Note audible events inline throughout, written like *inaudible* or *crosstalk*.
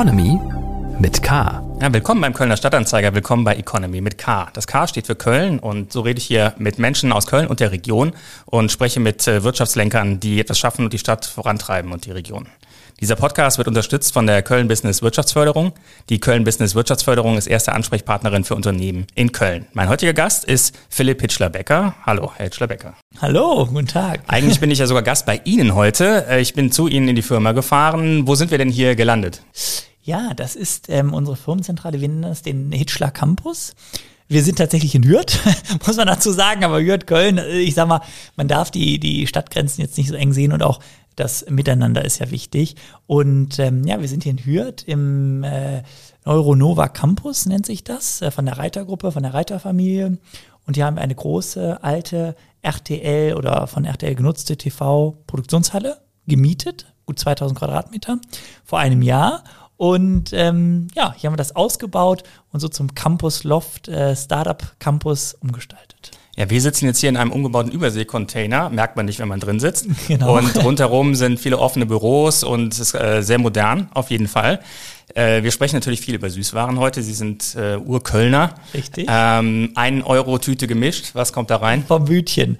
Economy mit K. Ja, willkommen beim Kölner Stadtanzeiger, willkommen bei Economy mit K. Das K steht für Köln und so rede ich hier mit Menschen aus Köln und der Region und spreche mit äh, Wirtschaftslenkern, die etwas schaffen und die Stadt vorantreiben und die Region. Dieser Podcast wird unterstützt von der Köln Business Wirtschaftsförderung. Die Köln Business Wirtschaftsförderung ist erste Ansprechpartnerin für Unternehmen in Köln. Mein heutiger Gast ist Philipp Hitschler-Becker. Hallo, Herr Hitschler-Becker. Hallo, guten Tag. Eigentlich *laughs* bin ich ja sogar Gast bei Ihnen heute. Äh, ich bin zu Ihnen in die Firma gefahren. Wo sind wir denn hier gelandet? Ja, das ist ähm, unsere Firmenzentrale. Wir nennen das den Hitschler Campus. Wir sind tatsächlich in Hürth, *laughs* muss man dazu sagen, aber Hürth, Köln, äh, ich sag mal, man darf die, die Stadtgrenzen jetzt nicht so eng sehen und auch das Miteinander ist ja wichtig. Und ähm, ja, wir sind hier in Hürth im äh, Neuronova Campus, nennt sich das, äh, von der Reitergruppe, von der Reiterfamilie. Und hier haben wir eine große, alte RTL oder von RTL genutzte TV-Produktionshalle gemietet, gut 2000 Quadratmeter, vor einem Jahr. Und ähm, ja, hier haben wir das ausgebaut und so zum Campus Loft äh, Startup Campus umgestaltet. Ja, wir sitzen jetzt hier in einem umgebauten Überseekontainer, merkt man nicht, wenn man drin sitzt. *laughs* Genau. Und rundherum sind viele offene Büros und es ist äh, sehr modern, auf jeden Fall. Äh, wir sprechen natürlich viel über Süßwaren heute. Sie sind äh, Urkölner. Richtig. Ähm, ein Euro Tüte gemischt. Was kommt da rein? Vom Bütchen.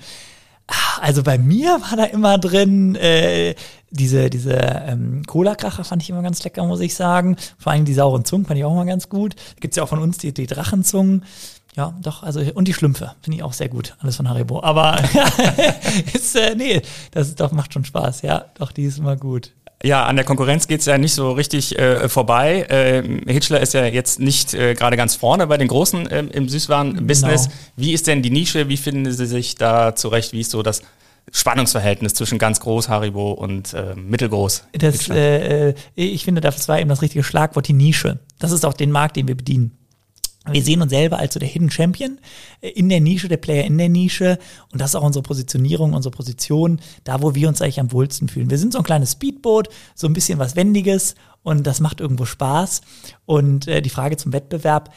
Also bei mir war da immer drin äh, diese diese ähm, Cola-Kracher fand ich immer ganz lecker, muss ich sagen. Vor allem die sauren Zungen fand ich auch mal ganz gut. Gibt's ja auch von uns die, die Drachenzungen. Ja, doch, also und die Schlümpfe finde ich auch sehr gut, alles von Haribo. Aber *laughs* ist, äh, nee, das ist doch macht schon Spaß, ja, doch, die ist immer gut. Ja, an der Konkurrenz geht's ja nicht so richtig äh, vorbei. Ähm, Hitchler ist ja jetzt nicht äh, gerade ganz vorne bei den Großen ähm, im Süßwaren-Business. Genau. Wie ist denn die Nische? Wie finden Sie sich da zurecht? Wie ist so das Spannungsverhältnis zwischen ganz groß Haribo und äh, mittelgroß? Das, äh, äh, ich finde, das war eben das richtige Schlagwort, die Nische. Das ist auch den Markt, den wir bedienen. Wir sehen uns selber als so der Hidden Champion äh, in der Nische, der Player in der Nische. Und das ist auch unsere Positionierung, unsere Position, da wo wir uns eigentlich am wohlsten fühlen. Wir sind so ein kleines Speedboot, so ein bisschen was Wendiges und das macht irgendwo Spaß. Und äh, die Frage zum Wettbewerb,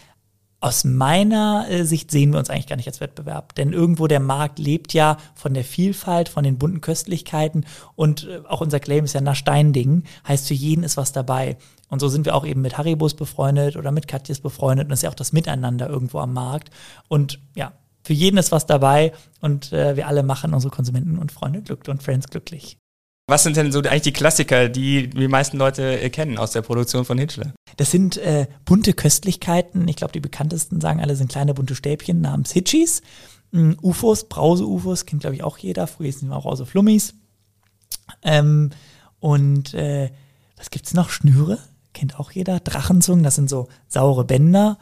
aus meiner äh, Sicht sehen wir uns eigentlich gar nicht als Wettbewerb, denn irgendwo der Markt lebt ja von der Vielfalt, von den bunten Köstlichkeiten und äh, auch unser Claim ist ja nach Steinding, heißt für jeden ist was dabei. Und so sind wir auch eben mit Haribos befreundet oder mit Katjes befreundet und das ist ja auch das Miteinander irgendwo am Markt. Und ja, für jeden ist was dabei und äh, wir alle machen unsere Konsumenten und Freunde glücklich und Friends glücklich. Was sind denn so eigentlich die Klassiker, die die meisten Leute äh, kennen aus der Produktion von Hitchler? Das sind äh, bunte Köstlichkeiten. Ich glaube, die bekanntesten sagen alle sind kleine bunte Stäbchen namens Hitchis. Mm, UFOs, Brause-UFOs, kennt glaube ich auch jeder. Früher hießen die auch Brause Flummis. Ähm, und äh, was gibt's noch? Schnüre, kennt auch jeder. Drachenzungen, das sind so saure Bänder.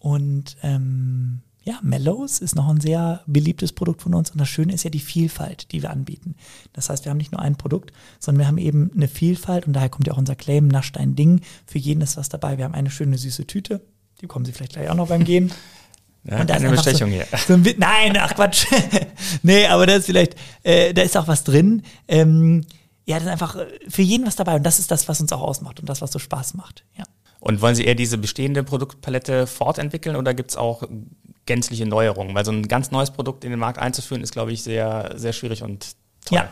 Und ähm, ja, Mellows ist noch ein sehr beliebtes Produkt von uns. Und das Schöne ist ja die Vielfalt, die wir anbieten. Das heißt, wir haben nicht nur ein Produkt, sondern wir haben eben eine Vielfalt. Und daher kommt ja auch unser Claim, nascht ein Ding. Für jeden ist was dabei. Wir haben eine schöne süße Tüte. Die bekommen Sie vielleicht gleich auch noch beim Gehen. Ja, Und da ist eine Bestechung so, hier. So ein, nein, ach Quatsch. *laughs* nee, aber da ist vielleicht, äh, da ist auch was drin. Ähm, ja, das ist einfach äh, für jeden was dabei. Und das ist das, was uns auch ausmacht und das, was so Spaß macht. Ja. Und wollen Sie eher diese bestehende Produktpalette fortentwickeln oder gibt's auch gänzliche Neuerungen? Weil so ein ganz neues Produkt in den Markt einzuführen, ist, glaube ich, sehr, sehr schwierig und toll. Ja,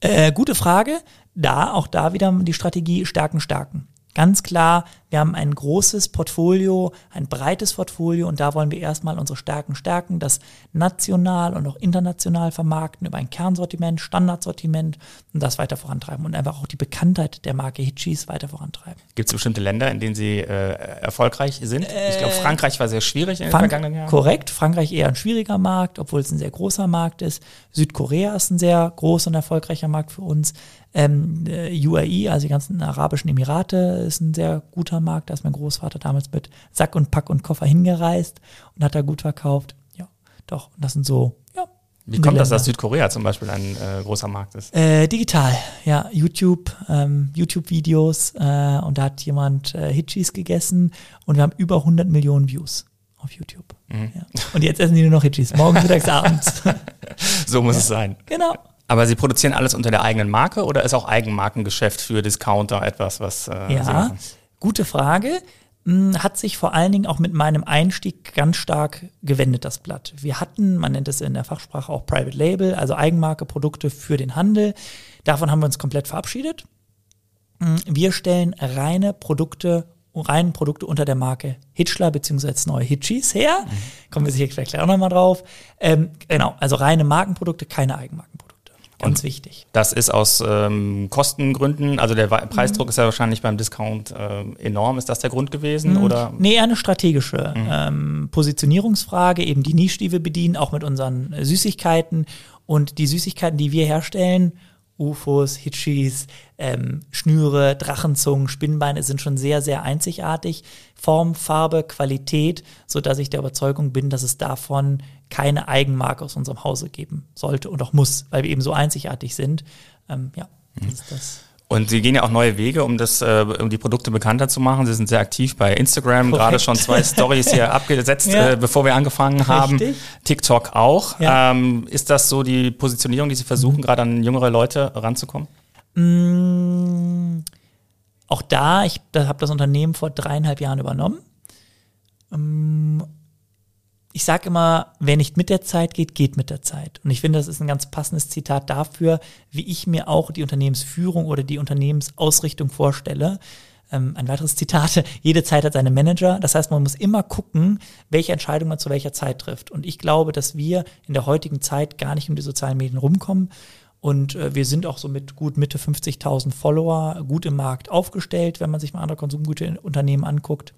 äh, gute Frage. Da, auch da wieder die Strategie stärken, stärken. Ganz klar, wir haben ein großes Portfolio, ein breites Portfolio und da wollen wir erstmal unsere Stärken stärken, das national und auch international vermarkten über ein Kernsortiment, Standardsortiment und das weiter vorantreiben und einfach auch die Bekanntheit der Marke Hitchis weiter vorantreiben. Gibt es bestimmte Länder, in denen Sie äh, erfolgreich sind? ich glaube, Frankreich war sehr schwierig in den Frank vergangenen Jahren. Korrekt, Frankreich eher ein schwieriger Markt, obwohl es ein sehr großer Markt ist. Südkorea ist ein sehr groß und erfolgreicher Markt für uns. Ähm, äh, UAE, also die ganzen Arabischen Emirate, ist ein sehr guter Markt. Da ist mein Großvater damals mit Sack und Pack und Koffer hingereist und hat da gut verkauft. Ja, doch, das sind so, ja. Wie kommt das, dass. Südkorea zum Beispiel ein äh, großer Markt ist? Äh, digital, ja, YouTube, ähm, YouTube-Videos äh, und da hat jemand äh, Hitchis gegessen und wir haben über 100 Millionen Views auf YouTube. Mhm. Ja. Und jetzt essen die nur noch Hitchis, morgens, mittags, *laughs* abends. So muss es sein. genau. Aber Sie produzieren alles unter der eigenen Marke oder ist auch Eigenmarkengeschäft für Discounter etwas, was äh, Ja, gute Frage. Hm, Hat sich vor allen Dingen auch mit meinem Einstieg ganz stark gewendet, das Blatt. Wir hatten, man nennt es in der Fachsprache auch Private Label, also Eigenmarke, Produkte für den Handel. Davon haben wir uns komplett verabschiedet. Mm, Wir stellen reine Produkte, reine Produkte unter der Marke Hitchler beziehungsweise neue Hitchis her. Kommen wir sicher vielleicht auch nochmal drauf. Ähm, genau, also reine Markenprodukte, keine Eigenmarkenprodukte. Ganz wichtig. Das ist aus ähm, Kostengründen, also der Wa- Preisdruck ist ja wahrscheinlich beim Discount ähm, enorm. Ist das der Grund gewesen? Oder? Nee, eher eine strategische ähm, Positionierungsfrage, eben die Nische, die wir bedienen, auch mit unseren äh, Süßigkeiten. Und die Süßigkeiten, die wir herstellen, UFOs, Hitchis, ähm, Schnüre, Drachenzungen, Spinnbeine sind schon sehr, sehr einzigartig. Form, Farbe, Qualität, so dass ich der Überzeugung bin, dass es davon keine Eigenmarke aus unserem Hause geben sollte und auch muss, weil wir eben so einzigartig sind. Ähm, ja, das ist das. Und Sie gehen ja auch neue Wege, um das, äh, um die Produkte bekannter zu machen. Sie sind sehr aktiv bei Instagram, Korrekt. gerade schon zwei Stories hier *laughs* abgesetzt, Ja. äh, bevor wir angefangen haben. Richtig. TikTok auch. Ja. Ähm, ist das so die Positionierung, die Sie versuchen, gerade an jüngere Leute ranzukommen? Mm, Auch da, ich habe das Unternehmen vor dreieinhalb Jahren übernommen. Ähm, Ich sage immer, wer nicht mit der Zeit geht, geht mit der Zeit. Und ich finde, das ist ein ganz passendes Zitat dafür, wie ich mir auch die Unternehmensführung oder die Unternehmensausrichtung vorstelle. Ähm, ein weiteres Zitat, *laughs* jede Zeit hat seine Manager. Das heißt, man muss immer gucken, welche Entscheidung man zu welcher Zeit trifft. Und ich glaube, dass wir in der heutigen Zeit gar nicht um die sozialen Medien rumkommen. Und äh, wir sind auch so mit gut Mitte 50.000 Follower gut im Markt aufgestellt, wenn man sich mal andere Konsumgüterunternehmen anguckt.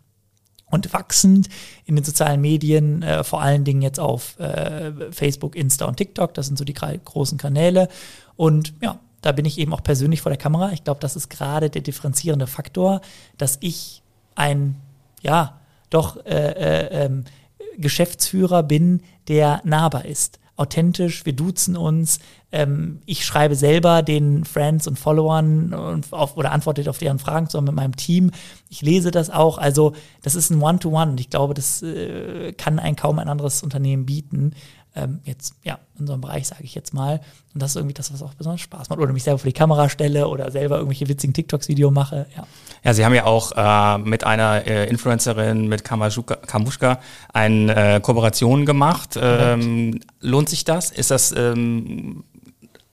Und wachsend in den sozialen Medien, äh, vor allen Dingen jetzt auf äh, Facebook, Insta und TikTok. Das sind so die großen Kanäle. Und ja, da bin ich eben auch persönlich vor der Kamera. Ich glaube, das ist gerade der differenzierende Faktor, dass ich ein, ja, doch äh, äh, ähm, Geschäftsführer bin, der nahbar ist. Authentisch, wir duzen uns. Ähm, ich schreibe selber den Friends und Followern und auf, oder antworte auf deren Fragen zusammen mit meinem Team. Ich lese das auch. Also das ist ein One-to-One. Und ich glaube, das äh, kann ein kaum ein anderes Unternehmen bieten. Ähm, jetzt, ja, in unserem Bereich sage ich jetzt mal. Und das ist irgendwie das, was auch besonders Spaß macht. Oder mich selber vor die Kamera stelle oder selber irgendwelche witzigen TikToks-Video mache. Ja. Ja, Sie haben ja auch äh, mit einer äh, Influencerin, mit Kamuschka, eine äh, Kooperation gemacht. Ähm, lohnt sich das? Ist das ähm,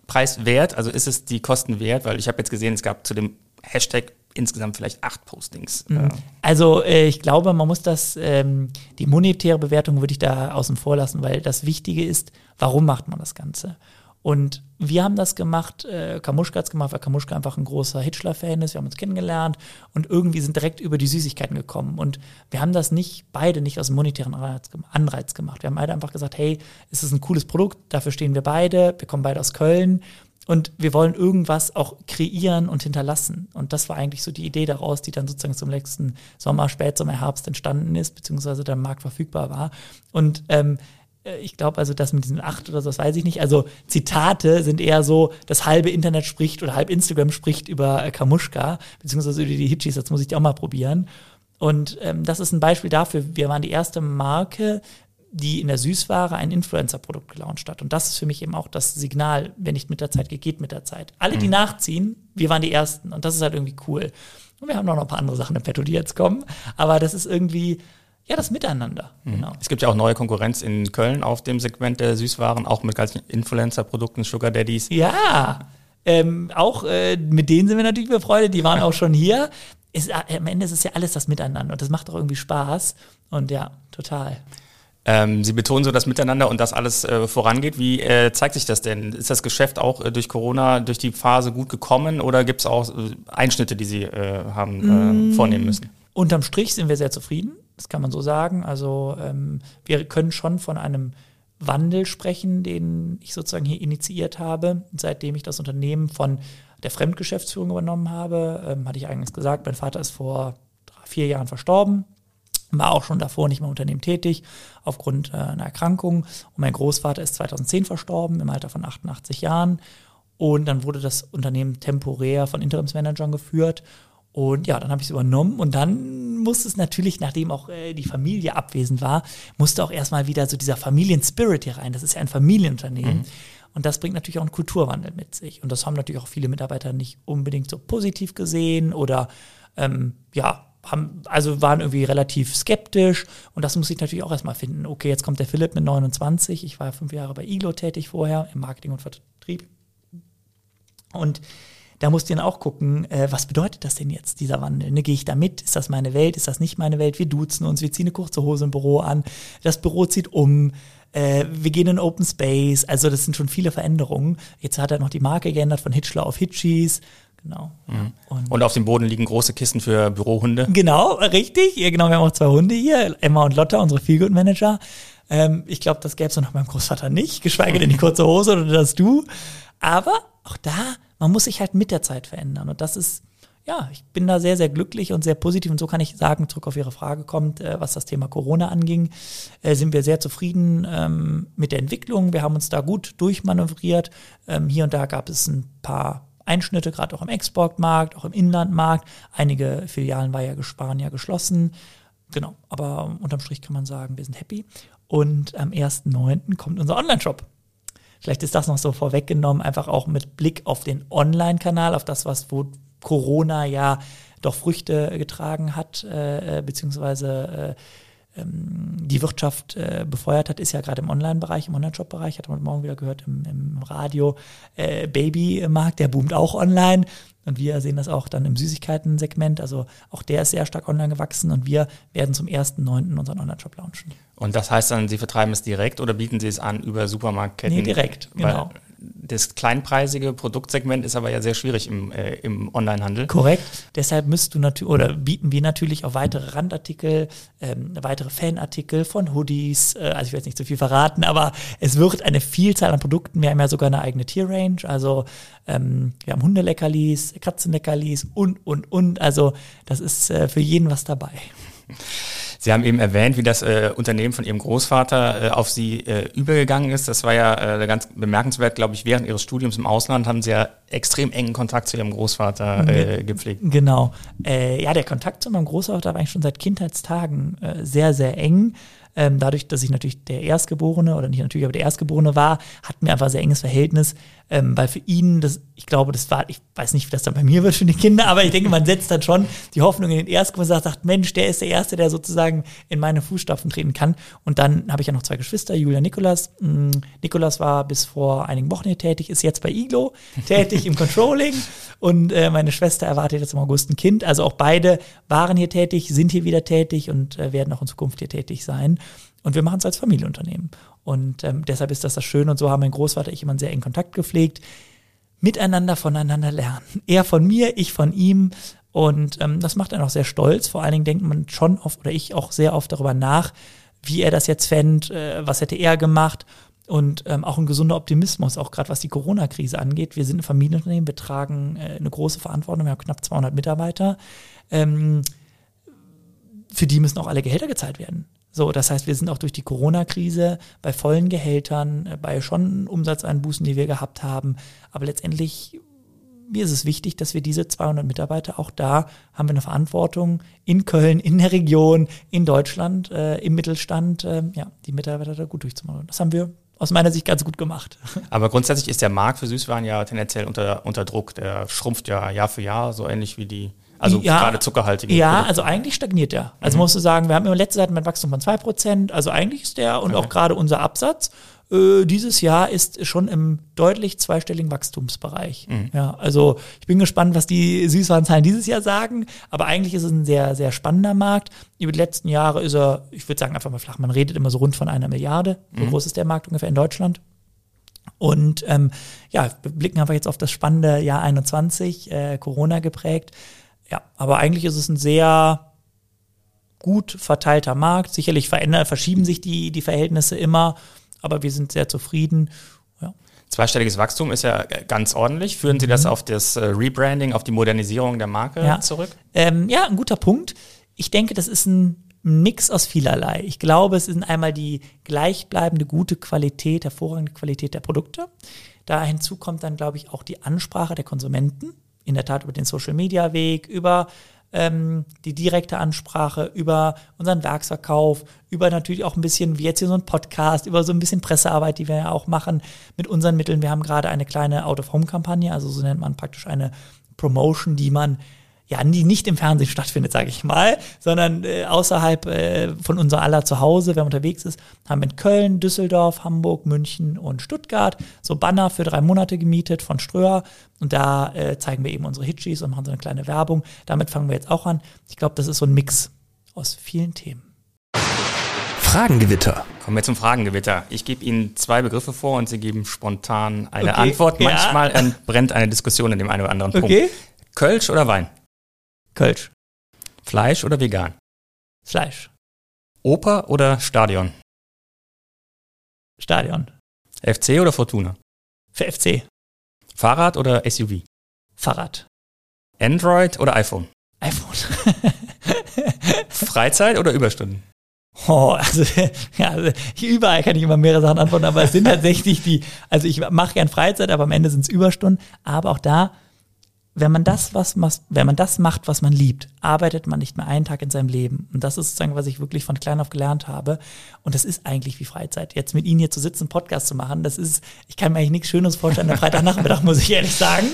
preiswert? Also ist es die Kosten wert? Weil ich habe jetzt gesehen, es gab zu dem Hashtag insgesamt vielleicht acht Postings. Äh, Also äh, ich glaube, man muss das, ähm, die monetäre Bewertung würde ich da außen vor lassen, weil das Wichtige ist, warum macht man das Ganze? Und wir haben das gemacht, äh, Kamuschka hat es gemacht, weil Kamuschka einfach ein großer Hitchler-Fan ist. Wir haben uns kennengelernt und irgendwie sind direkt über die Süßigkeiten gekommen. Und wir haben das nicht, beide nicht aus dem monetären Anreiz gemacht. Wir haben beide einfach gesagt, hey, es ist ein cooles Produkt, dafür stehen wir beide, wir kommen beide aus Köln und wir wollen irgendwas auch kreieren und hinterlassen. Und das war eigentlich so die Idee daraus, die dann sozusagen zum letzten Sommer, Spätsommer, Herbst entstanden ist, beziehungsweise im Markt verfügbar war. Und ähm, äh, ich glaube also, das mit diesen acht oder so, das weiß ich nicht. Also Zitate sind eher so, das halbe Internet spricht oder halb Instagram spricht über äh, Kamuschka, beziehungsweise über die Hitchis, das muss ich auch mal probieren. Und ähm, das ist ein Beispiel dafür, wir waren die erste Marke, die in der Süßware ein Influencer-Produkt gelauncht hat. Und das ist für mich eben auch das Signal, wenn nicht mit der Zeit geht, geht mit der Zeit. Alle, die nachziehen, wir waren die Ersten. Und das ist halt irgendwie cool. Und wir haben noch ein paar andere Sachen im Petto, die jetzt kommen. Aber das ist irgendwie, ja, das Miteinander. Genau. Es gibt ja auch neue Konkurrenz in Köln auf dem Segment der Süßwaren, auch mit ganzen Influencer-Produkten, Sugar Daddies. Ja, ähm, auch äh, mit denen sind wir natürlich befreundet, die waren auch schon hier. Es, äh, am Ende ist es ja alles das Miteinander und das macht auch irgendwie Spaß. Und ja, total. Ähm, Sie betonen so das Miteinander und dass alles äh, vorangeht. Wie äh, zeigt sich das denn? Ist das Geschäft auch äh, durch Corona, durch die Phase gut gekommen oder gibt es auch äh, Einschnitte, die Sie äh, haben äh, vornehmen müssen? Unterm Strich sind wir sehr zufrieden, das kann man so sagen. Also ähm, wir können schon von einem Wandel sprechen, den ich sozusagen hier initiiert habe, seitdem ich das Unternehmen von der Fremdgeschäftsführung übernommen habe. Ähm, hatte ich eigentlich gesagt, mein Vater ist vor drei, vier Jahren verstorben, war auch schon davor nicht mehr im Unternehmen tätig, aufgrund äh, einer Erkrankung. Und mein Großvater ist 2010 verstorben, im Alter von 88 Jahren. Und dann wurde das Unternehmen temporär von Interimsmanagern geführt. Und ja, dann habe ich es übernommen und dann musste es natürlich, nachdem auch äh, die Familie abwesend war, musste auch erstmal wieder so dieser Familienspirit hier rein. Das ist ja ein Familienunternehmen. Und das bringt natürlich auch einen Kulturwandel mit sich. Und das haben natürlich auch viele Mitarbeiter nicht unbedingt so positiv gesehen oder ähm, ja, haben, also waren irgendwie relativ skeptisch. Und das muss ich natürlich auch erstmal finden. Okay, jetzt kommt der Philipp mit 29. Ich war ja fünf Jahre bei Iglo tätig vorher im Marketing und Vertrieb. Und da musst du dann auch gucken, äh, was bedeutet das denn jetzt, dieser Wandel? Ne, Gehe ich da mit? Ist das meine Welt? Ist das nicht meine Welt? Wir duzen uns, wir ziehen eine kurze Hose im Büro an, das Büro zieht um, äh, wir gehen in Open Space, also das sind schon viele Veränderungen. Jetzt hat er noch die Marke geändert von Hitchler auf Hitchies. Genau. Mhm. Und, und, auf dem Boden liegen große Kisten für Bürohunde. Genau, richtig. Ja, genau, wir haben auch zwei Hunde hier, Emma und Lotta, unsere Feelgood Manager. Ähm, ich glaube, das gäbe es noch meinem Großvater nicht, geschweige denn die kurze Hose oder das Du. Aber auch da, man muss sich halt mit der Zeit verändern. Und das ist, ja, ich bin da sehr, sehr glücklich und sehr positiv. Und so kann ich sagen, zurück auf Ihre Frage kommt, äh, was das Thema Corona anging, äh, sind wir sehr zufrieden ähm, mit der Entwicklung. Wir haben uns da gut durchmanövriert. Ähm, hier und da gab es ein paar Einschnitte, gerade auch im Exportmarkt, auch im Inlandmarkt. Einige Filialen war ja gesparen, ja geschlossen. Genau, aber unterm Strich kann man sagen, wir sind happy. Und am 1.9. kommt unser Online-Shop. Vielleicht ist das noch so vorweggenommen, einfach auch mit Blick auf den Online-Kanal, auf das, was wo Corona ja doch Früchte getragen hat, äh, äh beziehungsweise äh, die Wirtschaft äh, befeuert hat, ist ja gerade im Online-Bereich, im Online-Shop-Bereich, hat man heute Morgen wieder gehört im, im Radio, äh, Babymarkt, der boomt auch online. Und wir sehen das auch dann im Süßigkeiten-Segment. Also auch der ist sehr stark online gewachsen und wir werden zum 1.9. unseren Online-Shop launchen. Und das heißt dann, Sie vertreiben es direkt oder bieten Sie es an über Supermarktketten? Nee, direkt, genau. Das kleinpreisige Produktsegment ist aber ja sehr schwierig im, äh, im Onlinehandel. Korrekt. Deshalb müsst du natürlich oder bieten wir natürlich auch weitere Randartikel, ähm, weitere Fanartikel von Hoodies. Äh, also ich will jetzt nicht zu viel verraten, aber es wird eine Vielzahl an Produkten. Wir haben ja sogar eine eigene Tierrange. Also ähm, wir haben Hundeleckerlis, Katzenleckerlis und und und. Also das ist äh, für jeden was dabei. Sie haben eben erwähnt, wie das äh, Unternehmen von Ihrem Großvater äh, auf Sie äh, übergegangen ist. Das war ja äh, ganz bemerkenswert, glaube ich. Während Ihres Studiums im Ausland haben Sie ja extrem engen Kontakt zu Ihrem Großvater äh, gepflegt. Genau. Äh, ja, der Kontakt zu meinem Großvater war eigentlich schon seit Kindheitstagen sehr, sehr eng. Ähm, dadurch, dass ich natürlich der Erstgeborene oder nicht natürlich, aber der Erstgeborene war, hatten wir einfach ein sehr enges Verhältnis, ähm, weil für ihn, das, ich glaube, das war, ich weiß nicht, wie das dann bei mir wird für die Kinder, aber ich denke, man setzt dann schon die Hoffnung in den Erstgeborenen und sagt, Mensch, der ist der Erste, der sozusagen in meine Fußstapfen treten kann. Und dann habe ich ja noch zwei Geschwister, Julia Nikolas. Mm, Nikolas war bis vor einigen Wochen hier tätig, ist jetzt bei Iglo *laughs* tätig im Controlling und äh, meine Schwester erwartet jetzt im August ein Kind. Also auch beide waren hier tätig, sind hier wieder tätig und äh, werden auch in Zukunft hier tätig sein. Und wir machen es als Familienunternehmen. Und ähm, deshalb ist das das Schöne. Und so haben mein Großvater ich immer sehr engen Kontakt gepflegt. Miteinander voneinander lernen. Er von mir, ich von ihm. Und ähm, das macht einen auch sehr stolz. Vor allen Dingen denkt man schon oft, oder ich auch sehr oft darüber nach, wie er das jetzt fände, äh, was hätte er gemacht. Und ähm, auch ein gesunder Optimismus, auch gerade was die Corona-Krise angeht. Wir sind ein Familienunternehmen, wir tragen äh, eine große Verantwortung, wir haben knapp 200 Mitarbeiter. Ähm, für die müssen auch alle Gehälter gezahlt werden. So, das heißt, wir sind auch durch die Corona-Krise bei vollen Gehältern, äh, bei schon Umsatzeinbußen, die wir gehabt haben. Aber letztendlich, mir ist es wichtig, dass wir diese 200 Mitarbeiter, auch da haben wir eine Verantwortung in Köln, in der Region, in Deutschland, äh, im Mittelstand, äh, ja, die Mitarbeiter da gut durchzumachen. Das haben wir aus meiner Sicht ganz gut gemacht. *laughs* Aber grundsätzlich ist der Markt für Süßwaren ja tendenziell unter, unter Druck. Der schrumpft ja Jahr für Jahr, so ähnlich wie die also ja, gerade zuckerhaltige. Ja, Produkte. also eigentlich stagniert der. Also mhm. musst du sagen, wir haben immer letzte Zeit ein Wachstum von 2%. Also eigentlich ist der und okay. auch gerade unser Absatz äh, dieses Jahr ist schon im deutlich zweistelligen Wachstumsbereich. Mhm. Ja, also ich bin gespannt, was die Süßwarenzahlen dieses Jahr sagen. Aber eigentlich ist es ein sehr, sehr spannender Markt. Über die letzten Jahre ist er, ich würde sagen, einfach mal flach. Man redet immer so rund von einer Milliarde. So mhm. groß ist der Markt ungefähr in Deutschland. Und ähm, ja, wir blicken einfach jetzt auf das spannende Jahr 21, äh, Corona geprägt. Ja, aber eigentlich ist es ein sehr gut verteilter Markt. Sicherlich verändern, verschieben sich die, die Verhältnisse immer, aber wir sind sehr zufrieden. Ja. Zweistelliges Wachstum ist ja ganz ordentlich. Führen Sie das mhm. auf das äh, Rebranding, auf die Modernisierung der Marke ja. zurück? Ähm, ja, ein guter Punkt. Ich denke, das ist ein Mix aus vielerlei. Ich glaube, es ist einmal die gleichbleibende gute Qualität, hervorragende Qualität der Produkte. Da hinzu kommt dann, glaube ich, auch die Ansprache der Konsumenten in der Tat über den Social-Media-Weg, über ähm, die direkte Ansprache, über unseren Werksverkauf, über natürlich auch ein bisschen, wie jetzt hier so ein Podcast, über so ein bisschen Pressearbeit, die wir ja auch machen mit unseren Mitteln. Wir haben gerade eine kleine Out-of-Home-Kampagne, also so nennt man praktisch eine Promotion, die man ja, die nicht im Fernsehen stattfindet, sage ich mal, sondern äh, außerhalb äh, von unser aller Zuhause, wenn man unterwegs ist, haben wir in Köln, Düsseldorf, Hamburg, München und Stuttgart so Banner für drei Monate gemietet von Ströer und da äh, zeigen wir eben unsere Hitchis und machen so eine kleine Werbung. Damit fangen wir jetzt auch an. Ich glaube, das ist so ein Mix aus vielen Themen. Fragengewitter. Kommen wir zum Fragengewitter. Ich gebe Ihnen zwei Begriffe vor und Sie geben spontan eine Okay, Antwort. ja. Manchmal entbrennt eine Diskussion in dem einen oder anderen Punkt. Okay. Kölsch oder Wein? Kölsch, Fleisch oder vegan? Fleisch, Oper oder Stadion? Stadion, FC oder Fortuna? für FC, Fahrrad oder SUV? Fahrrad, Android oder iPhone? iPhone. *laughs* Freizeit oder Überstunden? Oh, also, ja, also überall kann ich immer mehrere Sachen antworten, aber es sind tatsächlich die, also ich mache gern Freizeit, aber am Ende sind es Überstunden. Aber auch da, wenn man das, was wenn man das macht, was man liebt, arbeitet man nicht mehr einen Tag in seinem Leben. Und das ist sozusagen, was ich wirklich von klein auf gelernt habe. Und das ist eigentlich wie Freizeit. Jetzt mit Ihnen hier zu sitzen, Podcast zu machen, das ist, ich kann mir eigentlich nichts Schönes vorstellen am Freitagnachmittag, *laughs* muss ich ehrlich sagen.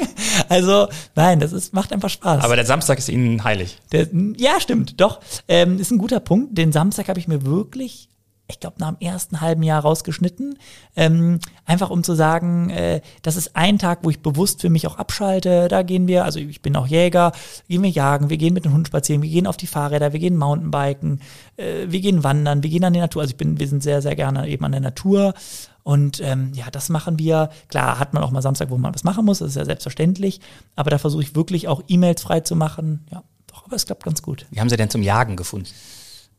Also, nein, das ist, macht einfach Spaß. Aber der Samstag ist Ihnen heilig. Der, ja, stimmt, doch. Ähm, ist ein guter Punkt. Den Samstag habe ich mir wirklich, ich glaube, nach dem ersten halben Jahr rausgeschnitten. Ähm, einfach um zu sagen, äh, das ist ein Tag, wo ich bewusst für mich auch abschalte. Da gehen wir, also ich bin auch Jäger, gehen wir jagen, wir gehen mit den Hunden spazieren, wir gehen auf die Fahrräder, wir gehen Mountainbiken, äh, wir gehen wandern, wir gehen an die Natur. Also ich bin, wir sind sehr, sehr gerne eben an der Natur. Und ähm, ja, das machen wir. Klar, hat man auch mal Samstag, wo man was machen muss, das ist ja selbstverständlich. Aber da versuche ich wirklich auch E-Mails frei zu machen. Ja, doch, aber es klappt ganz gut. Wie haben Sie denn zum Jagen gefunden?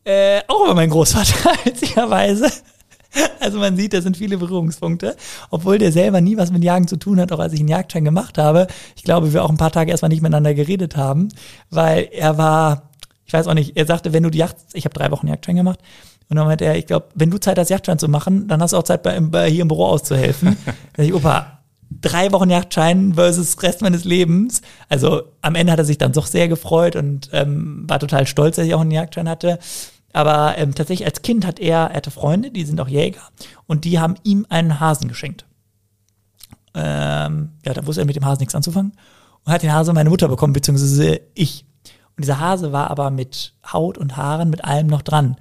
Äh, auch über meinen Großvater, *laughs* witzigerweise. Also man sieht, da sind viele Berührungspunkte. Obwohl der selber nie was mit Jagen zu tun hat, auch als ich einen Jagdschein gemacht habe. Ich glaube, wir auch ein paar Tage erstmal nicht miteinander geredet haben, weil er war, ich weiß auch nicht, er sagte, wenn du die Jagd, ich habe drei Wochen Jagdschein gemacht, und dann meinte er, ich glaube, wenn du Zeit hast, Jagdschein zu machen, dann hast du auch Zeit, bei, bei, hier im Büro auszuhelfen. *laughs* da ich, Opa, drei Wochen Jagdschein versus Rest meines Lebens. Also am Ende hat er sich dann doch sehr gefreut und ähm, war total stolz, dass ich auch einen Jagdschein hatte. Aber ähm, tatsächlich als Kind hat er, er hatte Freunde, die sind auch Jäger und die haben ihm einen Hasen geschenkt. Ähm, ja, da wusste er mit dem Hasen nichts anzufangen und hat den Hasen meine Mutter bekommen, beziehungsweise ich. Und dieser Hase war aber mit Haut und Haaren, mit allem noch dran.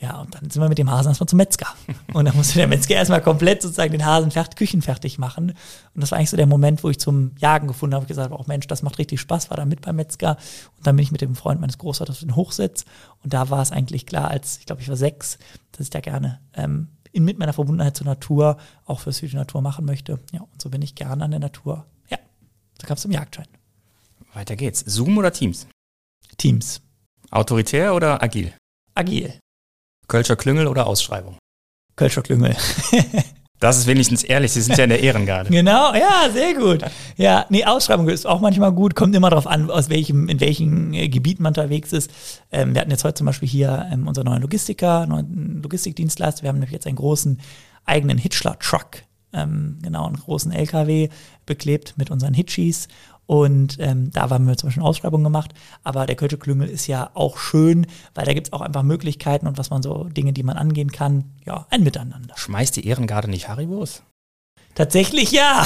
Ja, und dann sind wir mit dem Hasen erstmal zum Metzger. *laughs* Und dann musste der Metzger erstmal komplett sozusagen den Hasen fertig, küchenfertig machen. Und das war eigentlich so der Moment, wo ich zum Jagen gefunden habe. Ich gesagt habe, auch Mensch, das macht richtig Spaß, war da mit beim Metzger. Und dann bin ich mit dem Freund meines Großvaters auf den Hochsitz. Und da war es eigentlich klar, als ich glaube, ich war sechs, dass ich da gerne ähm, in, mit meiner Verbundenheit zur Natur auch fürs für die Natur machen möchte. Ja, und so bin ich gerne an der Natur. Ja, so kam es zum Jagdschein. Weiter geht's. Zoom oder Teams? Teams. Autoritär oder agil? Agil. Kölscher Klüngel oder Ausschreibung? Kölscher Klüngel. *laughs* Das ist wenigstens ehrlich, Sie sind ja in der Ehrengarde. Genau, ja, sehr gut. Ja, nee, Ausschreibung ist auch manchmal gut, kommt immer darauf an, aus welchem, in welchem äh, Gebiet man unterwegs ist. Ähm, wir hatten jetzt heute zum Beispiel hier ähm, unseren neuen Logistiker, neuen Logistikdienstleister. Wir haben nämlich jetzt einen großen eigenen Hitchler-Truck, ähm, genau, einen großen LKW beklebt mit unseren Hitchis. Und ähm, da haben wir zum Beispiel eine Ausschreibung gemacht. Aber der Kölsche Klüngel ist ja auch schön, weil da gibt's auch einfach Möglichkeiten und was man so, Dinge, die man angehen kann. Ja, ein Miteinander. Schmeißt die Ehrengarde nicht Haribos? Tatsächlich ja.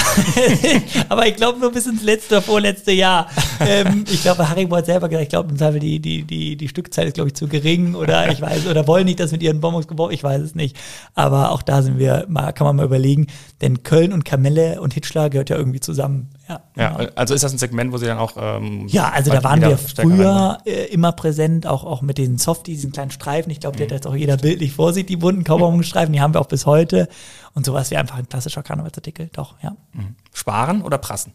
*laughs* Aber ich glaube nur bis ins letzte, vorletzte Jahr. Ähm, ich glaube, Haribo hat selber gesagt, ich glaube, im Zweifel die, die, die, die Stückzahl ist, glaube ich, zu gering oder ich weiß, oder wollen nicht, dass mit ihren Bonbons gebaut, ich weiß es nicht. Aber auch da sind wir, mal, kann man mal überlegen, denn Köln und Kamelle und Hitschler gehört ja irgendwie zusammen. Ja, Ja, genau. also ist das ein Segment, wo Sie dann auch. Ähm, Ja, also da heute waren wir früher äh, immer präsent, auch, auch mit den Softies, diesen kleinen Streifen. Ich glaube, die hat jetzt auch jeder bildlich vor sich, die bunten Kaubonstreifen, die haben wir auch bis heute. Und sowas wie einfach ein klassischer Karnevalsartikel, doch, ja. Sparen oder prassen?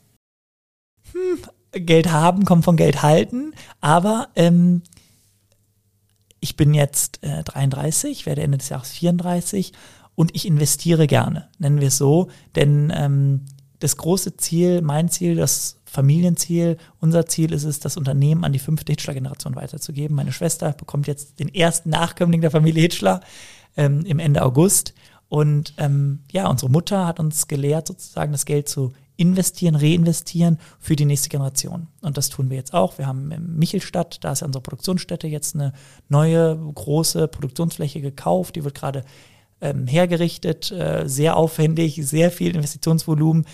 Geld haben kommt von Geld halten, aber ähm, ich bin jetzt äh, 33, werde Ende des Jahres 34 und ich investiere gerne, nennen wir es so, denn ähm, das große Ziel, mein Ziel, das Familienziel, unser Ziel ist es, das Unternehmen an die fünfte Hitchler-Generation weiterzugeben. Meine Schwester bekommt jetzt den ersten Nachkömmling der Familie Hitchler ähm, im Ende August. Und ähm, ja, unsere Mutter hat uns gelehrt, sozusagen das Geld zu investieren, reinvestieren für die nächste Generation. Und das tun wir jetzt auch. Wir haben in Michelstadt, da ist ja unsere Produktionsstätte, jetzt eine neue große Produktionsfläche gekauft. Die wird gerade ähm, hergerichtet, äh, sehr aufwendig, sehr viel Investitionsvolumen.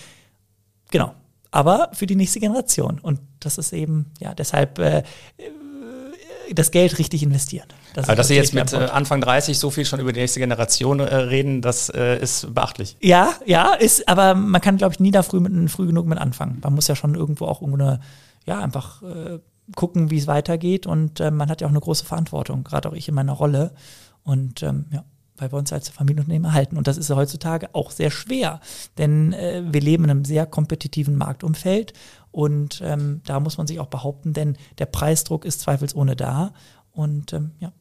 Genau. aber für die nächste Generation. Und das ist eben, ja, deshalb äh, das Geld richtig investieren. Das Aber dass Sie jetzt mit äh, Anfang 30 so viel schon über die nächste Generation äh, reden, das äh, ist beachtlich. Ja, ja, ist, aber man kann, glaube ich, nie da früh, mit, früh genug mit anfangen. Man muss ja schon irgendwo auch irgendwo eine, ja, einfach äh, gucken, wie es weitergeht. Und man hat ja auch eine große Verantwortung, gerade auch ich in meiner Rolle. Und ähm, ja, weil wir uns als Familienunternehmen erhalten. Und das ist heutzutage auch sehr schwer, denn äh, wir leben in einem sehr kompetitiven Marktumfeld und ähm, da muss man sich auch behaupten, denn der Preisdruck ist zweifelsohne da. Und ähm, ja.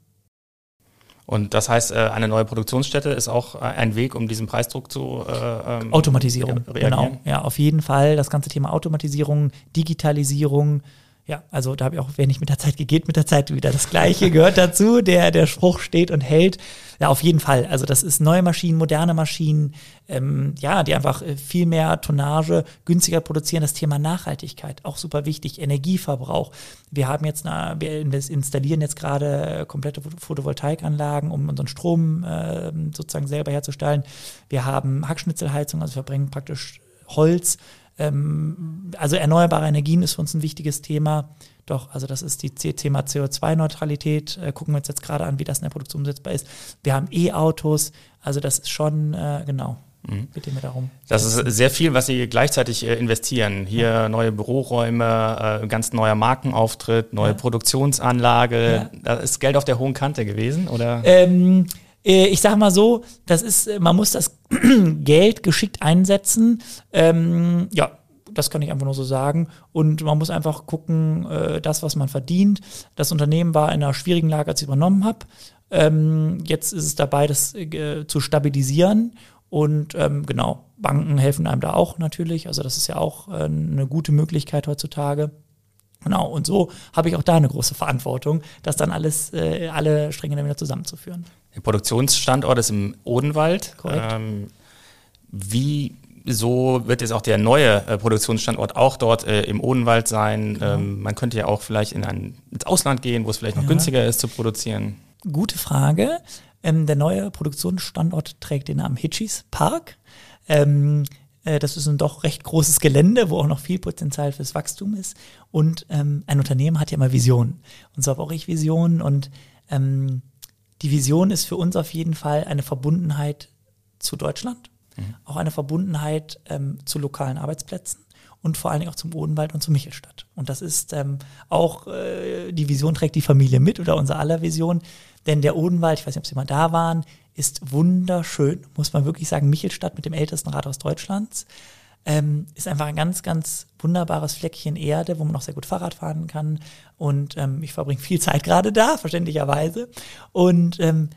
Und das heißt, äh, eine neue Produktionsstätte ist auch äh, ein Weg, um diesen Preisdruck zu äh, ähm, Automatisierung, genau. Ja, auf jeden Fall. Das ganze Thema Automatisierung, Digitalisierung, ja, also da habe ich auch, wer nicht mit der Zeit geht, mit der Zeit wieder das Gleiche *laughs* gehört dazu. Der, der Spruch steht und hält. Ja, auf jeden Fall. Also das ist neue Maschinen, moderne Maschinen, ähm, ja, die einfach äh, viel mehr Tonnage günstiger produzieren. Das Thema Nachhaltigkeit, auch super wichtig. Energieverbrauch. Wir haben jetzt, eine, wir installieren jetzt gerade komplette Photovoltaikanlagen, um unseren Strom äh, sozusagen selber herzustellen. Wir haben Hackschnitzelheizung, also verbringen praktisch Holz also erneuerbare Energien ist für uns ein wichtiges Thema. Doch, also das ist die Thema CO2-Neutralität. Äh, gucken wir uns jetzt gerade an, wie das in der Produktion umsetzbar ist. Wir haben E-Autos, also das ist schon, äh, genau, Mhm. Bitte mir darum. Das ist sehr viel, was Sie gleichzeitig äh, investieren. Hier neue Büroräume, ganz neuer Markenauftritt, neue ja. Produktionsanlage. Ja. Da ist Geld auf der hohen Kante gewesen, oder? Ähm, äh, ich sage mal so, das ist, äh, man muss das *clears throat* Geld geschickt einsetzen. Ähm, ja, das kann ich einfach nur so sagen. Und man muss einfach gucken, äh, das, was man verdient. Das Unternehmen war in einer schwierigen Lage, als ich übernommen habe. Ähm, jetzt ist es dabei, das äh, zu stabilisieren. Und ähm, genau, Banken helfen einem da auch natürlich. Also das ist ja auch äh, eine gute Möglichkeit heutzutage. Genau, und so habe ich auch da eine große Verantwortung, das dann alles, äh, alle Stränge dann wieder zusammenzuführen. Der Produktionsstandort ist im Odenwald. Korrekt. Ähm, wie so wird jetzt auch der neue äh, Produktionsstandort auch dort äh, im Odenwald sein. Genau. Ähm, man könnte ja auch vielleicht in ein, ins Ausland gehen, wo es vielleicht noch ja. günstiger ist zu produzieren. Gute Frage. Ähm, der neue Produktionsstandort trägt den Namen Hitchis Park. Ähm, äh, das ist ein doch recht großes Gelände, wo auch noch viel Potenzial fürs Wachstum ist. Und ähm, ein Unternehmen hat ja immer Visionen. Und so habe auch ich Visionen. Und ähm, die Vision ist für uns auf jeden Fall eine Verbundenheit zu Deutschland, mhm. auch eine Verbundenheit ähm, zu lokalen Arbeitsplätzen und vor allen Dingen auch zum Odenwald und zur Michelstadt. Und das ist ähm, auch, äh, die Vision trägt die Familie mit oder unser aller Vision. Denn der Odenwald, ich weiß nicht, ob Sie mal da waren, ist wunderschön, muss man wirklich sagen. Michelstadt mit dem ältesten Rathaus Deutschlands. Ähm, ist einfach ein ganz, ganz wunderbares Fleckchen Erde, wo man auch sehr gut Fahrrad fahren kann. Und ähm, ich verbringe viel Zeit gerade da, *laughs* verständlicherweise. Und ähm,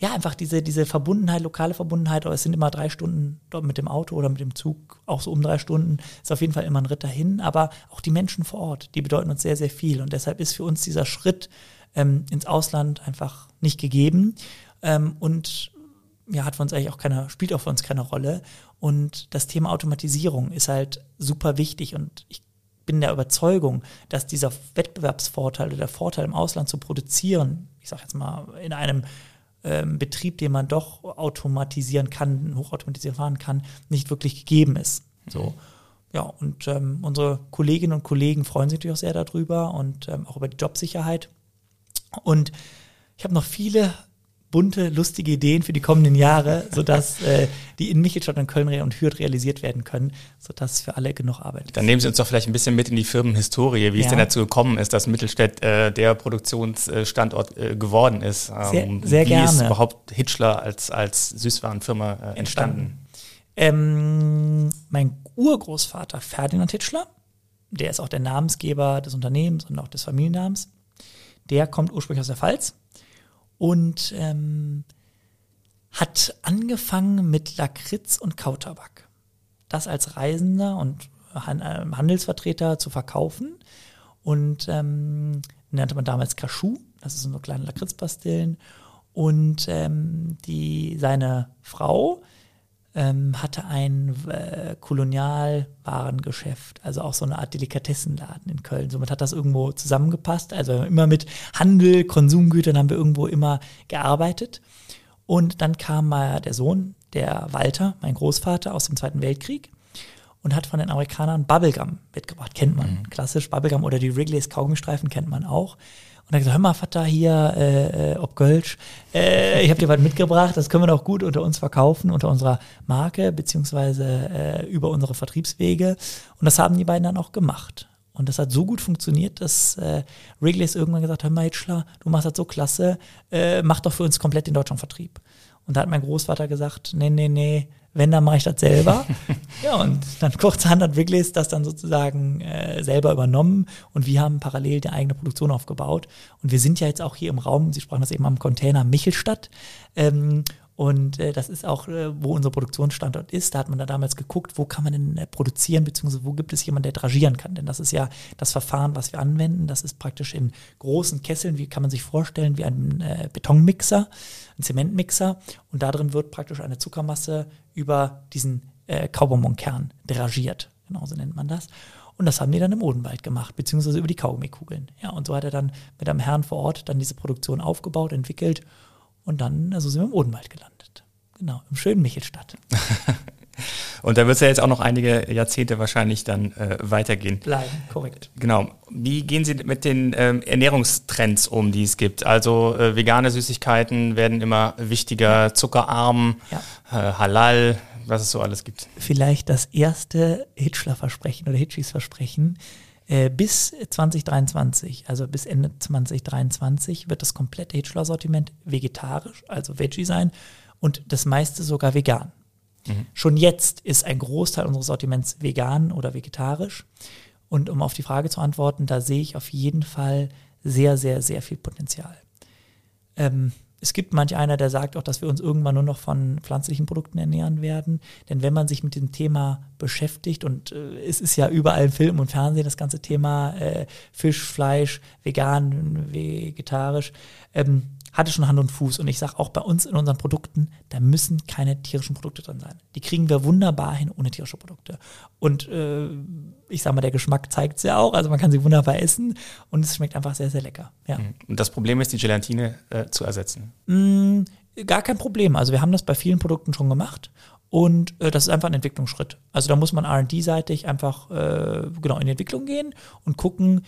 ja, einfach diese, diese Verbundenheit, lokale Verbundenheit, aber es sind immer drei Stunden dort mit dem Auto oder mit dem Zug, auch so um drei Stunden, ist auf jeden Fall immer ein Ritt dahin. Aber auch die Menschen vor Ort, die bedeuten uns sehr, sehr viel. Und deshalb ist für uns dieser Schritt ähm, ins Ausland einfach nicht gegeben. Ähm, und ja, hat für uns eigentlich auch keine, spielt auch für uns keine Rolle. Und das Thema Automatisierung ist halt super wichtig und ich bin der Überzeugung, dass dieser Wettbewerbsvorteil oder der Vorteil im Ausland zu produzieren, ich sage jetzt mal in einem ähm, Betrieb, den man doch automatisieren kann, hochautomatisieren fahren kann, nicht wirklich gegeben ist. So. Ja, und ähm, unsere Kolleginnen und Kollegen freuen sich natürlich auch sehr darüber und ähm, auch über die Jobsicherheit. Und ich habe noch viele bunte, lustige Ideen für die kommenden Jahre, sodass äh, die in Michelstadt und Köln und Hürth realisiert werden können, sodass für alle genug Arbeit ist. Dann nehmen Sie uns doch vielleicht ein bisschen mit in die Firmenhistorie, wie ja. es denn dazu gekommen ist, dass Mittelstädt äh, der Produktionsstandort äh, geworden ist. Ähm, sehr, sehr wie gerne. ist überhaupt Hitchler als, als Süßwarenfirma äh, entstanden? entstanden. Ähm, mein Urgroßvater Ferdinand Hitchler, der ist auch der Namensgeber des Unternehmens und auch des Familiennamens, der kommt ursprünglich aus der Pfalz und ähm, hat angefangen mit Lakritz und Kautabak. Das als Reisender und ähm, Handelsvertreter zu verkaufen. Und ähm, nannte man damals Kaschu, das sind so kleine Lakritzpastillen. Und ähm, die, seine Frau ähm, hatte ein äh, Kolonialwarengeschäft, also auch so eine Art Delikatessenladen in Köln. Somit hat das irgendwo zusammengepasst. Also immer mit Handel, Konsumgütern haben wir irgendwo immer gearbeitet. Und dann kam mal der Sohn, der Walter, mein Großvater aus dem Zweiten Weltkrieg. und hat von den Amerikanern Bubblegum mitgebracht. Kennt man, mhm. klassisch Bubblegum oder die Wrigley's Kaugummistreifen kennt man auch. Und er gesagt, hör mal, Vater, hier, äh, äh ob Gölsch, äh, ich habe dir was mitgebracht, das können wir doch gut unter uns verkaufen, unter unserer Marke, beziehungsweise äh, über unsere Vertriebswege. Und das haben die beiden dann auch gemacht. Und das hat so gut funktioniert, dass äh, Wrigley's irgendwann gesagt hat, hör mal, Hitchler, du machst das so klasse, äh, mach doch für uns komplett den Deutschland Vertrieb. Und da hat mein Großvater gesagt, nee, nee, nee, wenn, dann mache ich das selber. *laughs* ja, und dann kurzerhand hat Wrigley's das dann sozusagen äh, selber übernommen und wir haben parallel die eigene Produktion aufgebaut. Und wir sind ja jetzt auch hier im Raum, Sie sprachen das eben am Container Michelstadt. Ähm, und äh, das ist auch, äh, wo unser Produktionsstandort ist. Da hat man da damals geguckt, wo kann man denn äh, produzieren, beziehungsweise wo gibt es jemanden, der dragieren kann. Denn das ist ja das Verfahren, was wir anwenden. Das ist praktisch in großen Kesseln, wie kann man sich vorstellen, wie ein äh, Betonmixer, ein Zementmixer. Und da drin wird praktisch eine Zuckermasse über diesen äh, Kaubonbonkern dragiert. Genauso nennt man das. Und das haben die dann im Odenwald gemacht, beziehungsweise über die Kaugummikugeln. Ja, und so hat er dann mit einem Herrn vor Ort dann diese Produktion aufgebaut, entwickelt und dann, also sind wir im Odenwald gelandet. Genau, im schönen Michelstadt. *laughs* Und da wird es ja jetzt auch noch einige Jahrzehnte wahrscheinlich dann äh, weitergehen. Bleiben, korrekt. Genau. Wie gehen Sie mit den ähm, Ernährungstrends um, die es gibt? Also äh, vegane Süßigkeiten werden immer wichtiger, zuckerarm, ja. äh, halal, was es so alles gibt. Vielleicht das erste Hitchler-Versprechen oder Hitchis-Versprechen bis 2023, also bis Ende 2023, wird das komplette Hitchler-Sortiment vegetarisch, also Veggie sein und das meiste sogar vegan. Mhm. Schon jetzt ist ein Großteil unseres Sortiments vegan oder vegetarisch. Und um auf die Frage zu antworten, da sehe ich auf jeden Fall sehr, sehr, sehr viel Potenzial. Ähm, es gibt manch einer, der sagt auch, dass wir uns irgendwann nur noch von pflanzlichen Produkten ernähren werden. Denn wenn man sich mit dem Thema beschäftigt, und äh, es ist ja überall im Film und Fernsehen das ganze Thema äh, Fisch, Fleisch, vegan, vegetarisch, ähm, hatte schon Hand und Fuß. Und ich sage auch bei uns in unseren Produkten, da müssen keine tierischen Produkte drin sein. Die kriegen wir wunderbar hin ohne tierische Produkte. Und äh, ich sage mal, der Geschmack zeigt es ja auch. Also man kann sie wunderbar essen und es schmeckt einfach sehr, sehr lecker. Ja. Mhm. Und das Problem ist, die Gelatine äh, zu ersetzen? Mm, gar kein Problem. Also wir haben das bei vielen Produkten schon gemacht. Und äh, das ist einfach ein Entwicklungsschritt. Also da muss man RD-seitig einfach äh, genau in die Entwicklung gehen und gucken,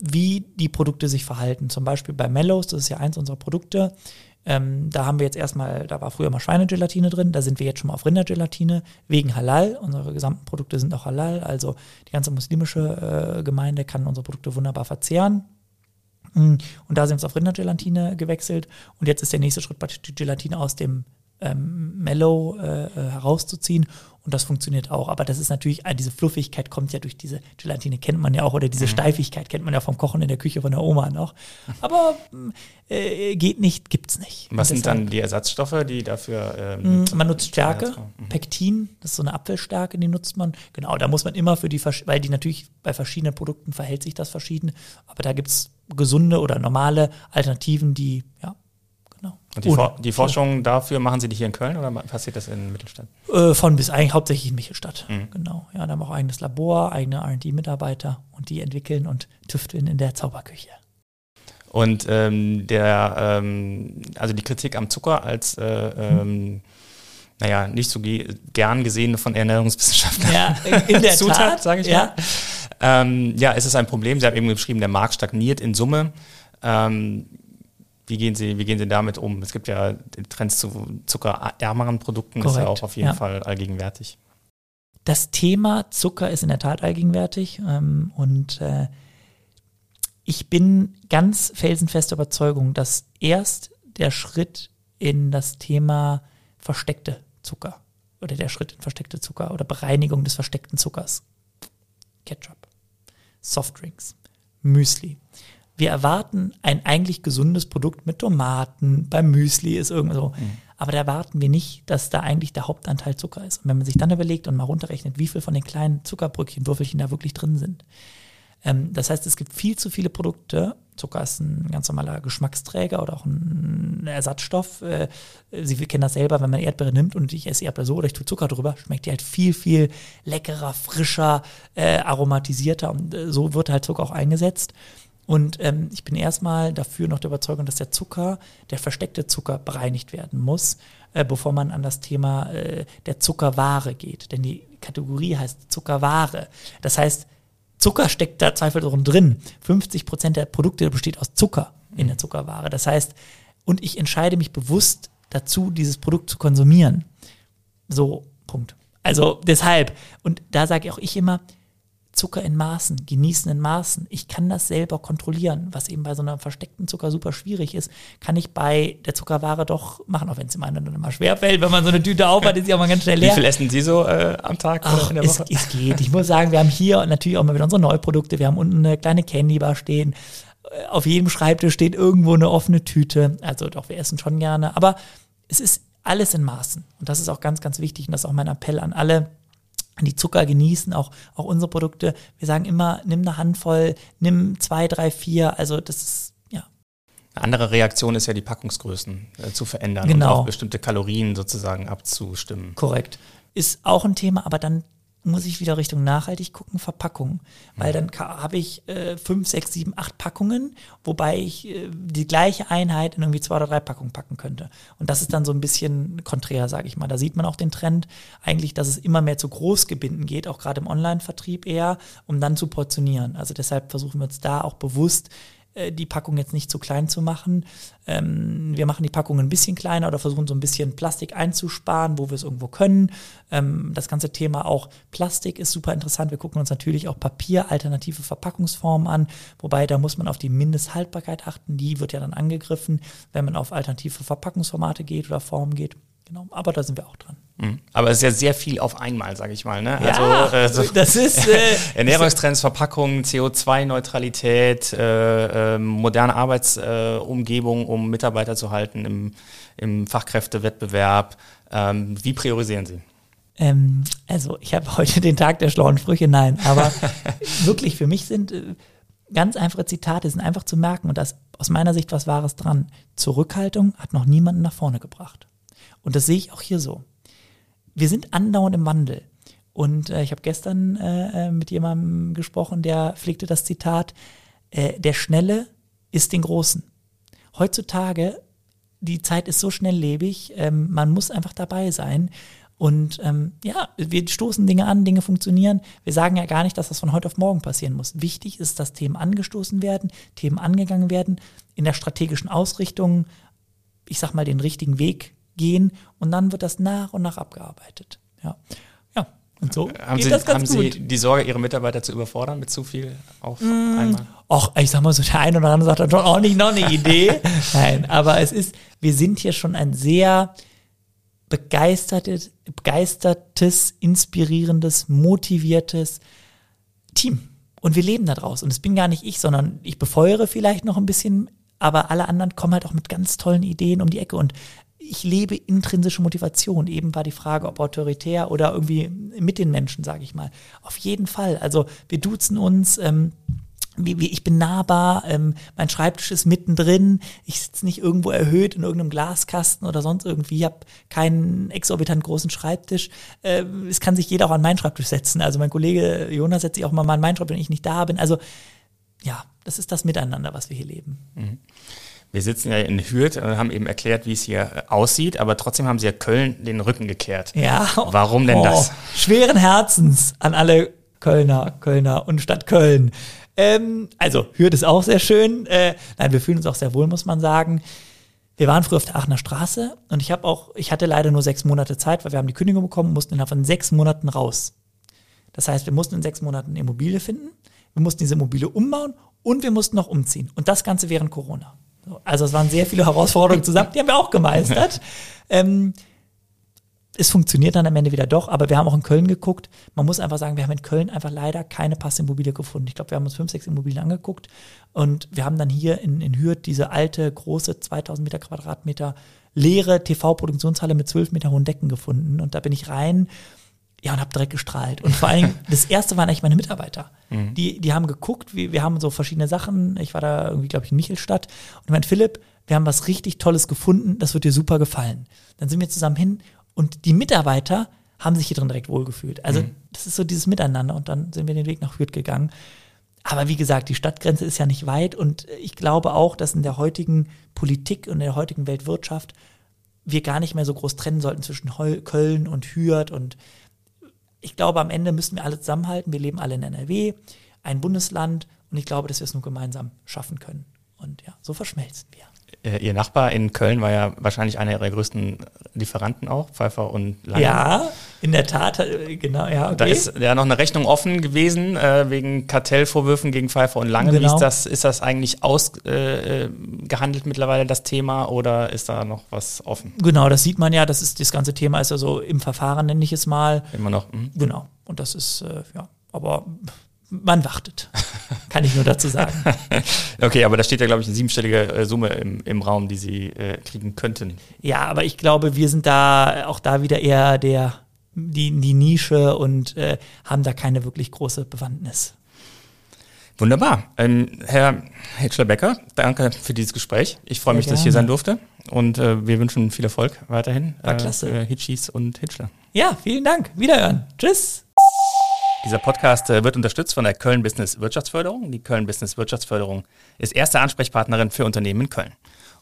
wie die Produkte sich verhalten. Zum Beispiel bei Mellows, das ist ja eins unserer Produkte. Ähm, da haben wir jetzt erstmal, da war früher mal Schweinegelatine drin, da sind wir jetzt schon mal auf Rindergelatine wegen Halal. Unsere gesamten Produkte sind auch Halal, also die ganze muslimische äh, Gemeinde kann unsere Produkte wunderbar verzehren. Mm, und da sind wir auf Rindergelatine gewechselt und jetzt ist der nächste Schritt die Gelatine aus dem ähm, Mellow äh, äh, herauszuziehen und das funktioniert auch. Aber das ist natürlich, diese Fluffigkeit kommt ja durch diese Gelatine, kennt man ja auch, oder diese mhm. Steifigkeit kennt man ja vom Kochen in der Küche von der Oma noch. Aber äh, geht nicht, gibt's nicht. Was sind dann die Ersatzstoffe, die dafür? Ähm, mm, man nutzt Stärke, mhm. Pektin, das ist so eine Apfelstärke, die nutzt man. Genau, da muss man immer für die, weil die natürlich bei verschiedenen Produkten verhält sich das verschieden, aber da gibt's gesunde oder normale Alternativen, die ja. Und die, For die Forschung dafür machen Sie die hier in Köln oder passiert das in Mittelstadt? Äh, von bis eigentlich hauptsächlich in Mittelstadt. Mhm. Genau. Ja, da haben wir auch eigenes Labor, eigene RD-Mitarbeiter und die entwickeln und tüfteln in der Zauberküche. Und ähm, der, ähm, also die Kritik am Zucker als äh, ähm, naja, nicht so ge gern gesehen von Ernährungswissenschaftlern. Ja, in der *laughs* Zutat, sage ich ja. mal. Ähm, ja, es ist ein Problem. Sie haben eben geschrieben, der Markt stagniert in Summe. Ähm, wie gehen Sie, wie gehen Sie damit um? Es gibt ja Trends zu zuckerärmeren Produkten, Korrekt, ist ja auch auf jeden ja. Fall allgegenwärtig. Das Thema Zucker ist in der Tat allgegenwärtig ähm, und äh, ich bin ganz felsenfester Überzeugung, dass erst der Schritt in das Thema versteckte Zucker oder der Schritt in versteckte Zucker oder Bereinigung des versteckten Zuckers, Ketchup, Softdrinks, Müsli, wir erwarten ein eigentlich gesundes Produkt mit Tomaten, beim Müsli ist irgendwo so. Mhm. Aber da erwarten wir nicht, dass da eigentlich der Hauptanteil Zucker ist. Und wenn man sich dann überlegt und mal runterrechnet, wie viel von den kleinen Zuckerbrückchen, Würfelchen da wirklich drin sind. Ähm, das heißt, es gibt viel zu viele Produkte. Zucker ist ein ganz normaler Geschmacksträger oder auch ein Ersatzstoff. Äh, Sie kennen das selber, wenn man Erdbeere nimmt und ich esse Erdbeere so oder ich tue Zucker drüber, schmeckt die halt viel, viel leckerer, frischer, äh, aromatisierter. Und äh, so wird halt Zucker auch eingesetzt. Und ähm, ich bin erstmal dafür noch der Überzeugung, dass der Zucker, der versteckte Zucker, bereinigt werden muss, äh, bevor man an das Thema äh, der Zuckerware geht. Denn die Kategorie heißt Zuckerware. Das heißt, Zucker steckt da zweifelsohne drin. 50 Prozent der Produkte besteht aus Zucker in der Zuckerware. Das heißt, und ich entscheide mich bewusst dazu, dieses Produkt zu konsumieren. So, Punkt. Also deshalb, und da sage auch ich immer, Zucker in Maßen, genießen in Maßen. Ich kann das selber kontrollieren, was eben bei so einem versteckten Zucker super schwierig ist, kann ich bei der Zuckerware doch machen, auch wenn es im einen dann immer schwerfällt, wenn man so eine Tüte aufhat, ist auch mal ganz schnell leer. Wie viel essen Sie so äh, am Tag Ach, oder in der Woche? Es, es geht. Ich muss sagen, wir haben hier natürlich auch mal wieder unsere Neuprodukte. Wir haben unten eine kleine Candybar stehen. Äh, auf jedem Schreibtisch steht irgendwo eine offene Tüte. Also doch, wir essen schon gerne. Aber es ist alles in Maßen. Und das ist auch ganz, ganz wichtig. Und das ist auch mein Appell an alle, die Zucker genießen, auch, auch unsere Produkte. Wir sagen immer, nimm eine Handvoll, nimm zwei, drei, vier. Also das ist, ja. Eine andere Reaktion ist ja, die Packungsgrößen äh, zu verändern genau. und auf bestimmte Kalorien sozusagen abzustimmen. Korrekt. Ist auch ein Thema, aber dann muss ich wieder Richtung nachhaltig gucken, Verpackung. Weil dann habe ich äh, fünf, sechs, sieben, acht Packungen, wobei ich äh, die gleiche Einheit in irgendwie zwei oder drei Packungen packen könnte. Und das ist dann so ein bisschen konträr, sage ich mal. Da sieht man auch den Trend, eigentlich, dass es immer mehr zu Großgebinden geht, auch gerade im Online-Vertrieb eher, um dann zu portionieren. Also deshalb versuchen wir uns da auch bewusst die Packung jetzt nicht zu klein zu machen. Ähm, wir machen die Packung ein bisschen kleiner oder versuchen so ein bisschen Plastik einzusparen, wo wir es irgendwo können. Ähm, das ganze Thema auch Plastik ist super interessant. Wir gucken uns natürlich auch Papier, alternative Verpackungsformen an, wobei da muss man auf die Mindesthaltbarkeit achten. Die wird ja dann angegriffen, wenn man auf alternative Verpackungsformate geht oder Formen geht. Genau, aber da sind wir auch dran. Mhm. Aber es ist ja sehr viel auf einmal, sage ich mal. Ne? Ja, also, äh, das ist äh, *laughs* Ernährungstrends, Verpackung, CO2-Neutralität, äh, äh, moderne Arbeitsumgebung, um Mitarbeiter zu halten im, im Fachkräftewettbewerb. Ähm, wie priorisieren Sie? Ähm, also ich habe heute den Tag der schlauen Sprüche, nein, aber *laughs* wirklich für mich sind äh, ganz einfache Zitate, sind einfach zu merken und da ist aus meiner Sicht was Wahres dran. Zurückhaltung hat noch niemanden nach vorne gebracht. Und das sehe ich auch hier so. Wir sind andauernd im Wandel. Und äh, ich habe gestern äh, äh, mit jemandem gesprochen, der pflegte das Zitat, äh, der Schnelle ist den Großen. Heutzutage, die Zeit ist so schnelllebig, ähm, man muss einfach dabei sein. Und ähm, ja, wir stoßen Dinge an, Dinge funktionieren. Wir sagen ja gar nicht, dass das von heute auf morgen passieren muss. Wichtig ist, dass Themen angestoßen werden, Themen angegangen werden, in der strategischen Ausrichtung, ich sag mal, den richtigen Weg gehen und dann wird das nach und nach abgearbeitet. Ja. Ja. Und so haben Sie, haben gut. Sie die Sorge, Ihre Mitarbeiter zu überfordern mit zu viel auf mmh. einmal? Och, ich sag mal so, der eine oder andere sagt dann schon auch nicht noch eine Idee. *laughs* Nein, aber es ist, wir sind hier schon ein sehr begeistertes, begeistertes, inspirierendes, motiviertes Team. Und wir leben da draus. Und es bin gar nicht ich, sondern ich befeuere vielleicht noch ein bisschen, aber alle anderen kommen halt auch mit ganz tollen Ideen um die Ecke. Und ich lebe intrinsische Motivation. Eben war die Frage, ob autoritär oder irgendwie mit den Menschen, sage ich mal. Auf jeden Fall. Also wir duzen uns. Ähm, ich bin nahbar, ähm, mein Schreibtisch ist mittendrin, ich sitze nicht irgendwo erhöht in irgendeinem Glaskasten oder sonst irgendwie, ich habe keinen exorbitant großen Schreibtisch. Äh, es kann sich jeder auch an meinen Schreibtisch setzen. Also mein Kollege Jonas setzt sich auch mal an meinen Schreibtisch, wenn ich nicht da bin. Also ja, das ist das Miteinander, was wir hier leben. Mhm. Wir sitzen ja in Hürth und haben eben erklärt, wie es hier äh, aussieht, aber trotzdem haben sie ja Köln den Rücken gekehrt. Ja. Warum denn oh, das? Schweren Herzens an alle Kölner, Kölner und Stadt Köln. Ähm, also, Hürth ist auch sehr schön. Äh, nein, wir fühlen uns auch sehr wohl, muss man sagen. Wir waren früher auf der Aachener Straße und ich habe auch, ich hatte leider nur sechs Monate Zeit, weil wir haben die Kündigung bekommen, mussten innerhalb von sechs Monaten raus. Das heißt, wir mussten in sechs Monaten eine Immobilie finden, wir mussten diese Immobilie umbauen und wir mussten noch umziehen. Und das Ganze während Corona. Also es waren sehr viele Herausforderungen zusammen, die haben wir auch gemeistert. *laughs* Ähm, es funktioniert dann am Ende wieder doch, aber wir haben auch in Köln geguckt. Man muss einfach sagen, wir haben in Köln einfach leider keine passende Immobilie gefunden. Ich glaube, wir haben uns fünf, sechs Immobilien angeguckt und wir haben dann hier in, in Hürth diese alte, große 2000 Meter Quadratmeter leere TV-Produktionshalle mit zwölf Meter hohen Decken gefunden und da bin ich rein ja, und habe direkt gestrahlt. Und vor Dingen, das erste waren eigentlich meine Mitarbeiter. Mhm. Die, die haben geguckt, wir, wir haben so verschiedene Sachen. Ich war da irgendwie, glaube ich, in Michelstadt. Und ich meinte, Philipp, wir haben was richtig Tolles gefunden, das wird dir super gefallen. Dann sind wir zusammen hin und die Mitarbeiter haben sich hier drin direkt wohlgefühlt. Also, mhm. das ist so dieses Miteinander. Und dann sind wir den Weg nach Hürth gegangen. Aber wie gesagt, die Stadtgrenze ist ja nicht weit und ich glaube auch, dass in der heutigen Politik und in der heutigen Weltwirtschaft wir gar nicht mehr so groß trennen sollten zwischen Köln und Hürth und ich glaube, am Ende müssen wir alle zusammenhalten. Wir leben alle in NRW, ein Bundesland und ich glaube, dass wir es nur gemeinsam schaffen können. Und ja, so verschmelzen wir. Äh, Ihr Nachbar in Köln war ja wahrscheinlich einer Ihrer größten Lieferanten auch, Pfeiffer und Lange. Ja, in der Tat, äh, genau, ja. Okay. Da ist ja noch eine Rechnung offen gewesen äh, wegen Kartellvorwürfen gegen Pfeiffer und Lange. Genau. Ist, das, ist das eigentlich ausgehandelt äh, mittlerweile, das Thema, oder ist da noch was offen? Genau, das sieht man ja, das ist das ganze Thema ist also im Verfahren, nenne ich es mal. Immer noch. Hm? Genau. Und das ist, äh, ja, aber man wartet. Kann ich nur dazu sagen. *laughs* okay, aber da steht ja, glaube ich, eine siebenstellige äh, Summe im, im Raum, die Sie äh, kriegen könnten. Ja, aber ich glaube, wir sind da auch da wieder eher der, die, die Nische und äh, haben da keine wirklich große Bewandtnis. Wunderbar. Ähm, Herr Hitchler-Becker, danke für dieses Gespräch. Ich freue mich, Sehr dass ich hier gerne. sein durfte. Und äh, wir wünschen viel Erfolg weiterhin War klasse. für Hitchis und Hitchler. Ja, vielen Dank. Wiederhören. Tschüss. Dieser Podcast äh, wird unterstützt von der Köln Business Wirtschaftsförderung. Die Köln Business Wirtschaftsförderung ist erste Ansprechpartnerin für Unternehmen in Köln.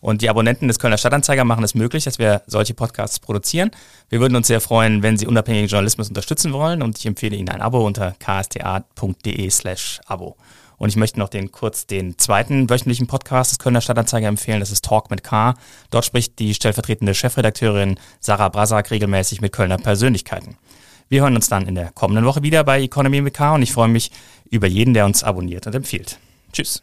Und die Abonnenten des Kölner Stadtanzeiger machen es möglich, dass wir solche Podcasts produzieren. Wir würden uns sehr freuen, wenn Sie unabhängigen Journalismus unterstützen wollen. Und ich empfehle Ihnen ein Abo unter ksta.de slash Abo. Und ich möchte noch den kurz den zweiten wöchentlichen Podcast des Kölner Stadtanzeiger empfehlen. Das ist Talk mit K. Dort spricht die stellvertretende Chefredakteurin Sarah Brasak regelmäßig mit Kölner Persönlichkeiten. Wir hören uns dann in der kommenden Woche wieder bei Economy mit K und ich freue mich über jeden, der uns abonniert und empfiehlt. Tschüss.